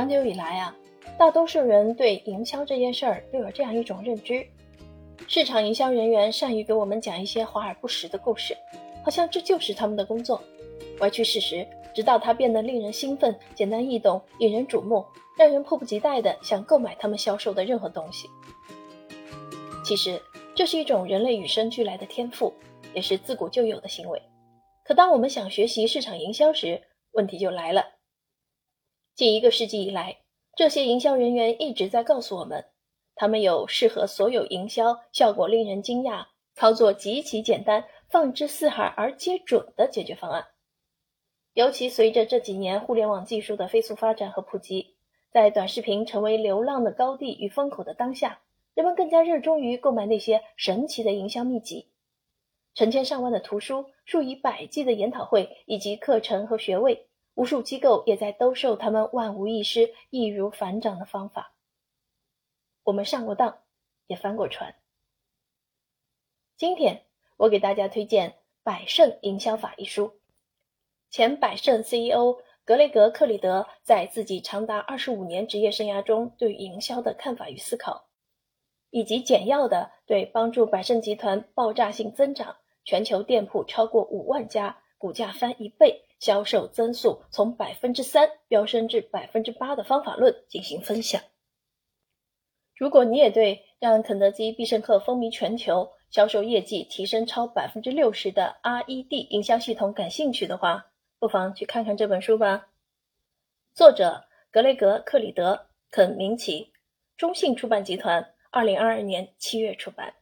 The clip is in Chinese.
长久以来啊，大多数人对营销这件事儿都有这样一种认知：市场营销人员善于给我们讲一些华而不实的故事，好像这就是他们的工作，歪曲事实，直到它变得令人兴奋、简单易懂、引人瞩目，让人迫不及待地想购买他们销售的任何东西。其实，这是一种人类与生俱来的天赋，也是自古就有的行为。可当我们想学习市场营销时，问题就来了。近一个世纪以来，这些营销人员一直在告诉我们，他们有适合所有营销、效果令人惊讶、操作极其简单、放之四海而皆准的解决方案。尤其随着这几年互联网技术的飞速发展和普及，在短视频成为流浪的高地与风口的当下，人们更加热衷于购买那些神奇的营销秘籍。成千上万的图书、数以百计的研讨会以及课程和学位。无数机构也在兜售他们万无一失、易如反掌的方法。我们上过当，也翻过船。今天我给大家推荐《百胜营销法》一书。前百胜 CEO 格雷格·克里德在自己长达二十五年职业生涯中对营销的看法与思考，以及简要的对帮助百胜集团爆炸性增长、全球店铺超过五万家、股价翻一倍。销售增速从百分之三飙升至百分之八的方法论进行分享。如果你也对让肯德基、必胜客风靡全球、销售业绩提升超百分之六十的 RED 营销系统感兴趣的话，不妨去看看这本书吧。作者格雷格·克里德，肯明奇，中信出版集团，二零二二年七月出版。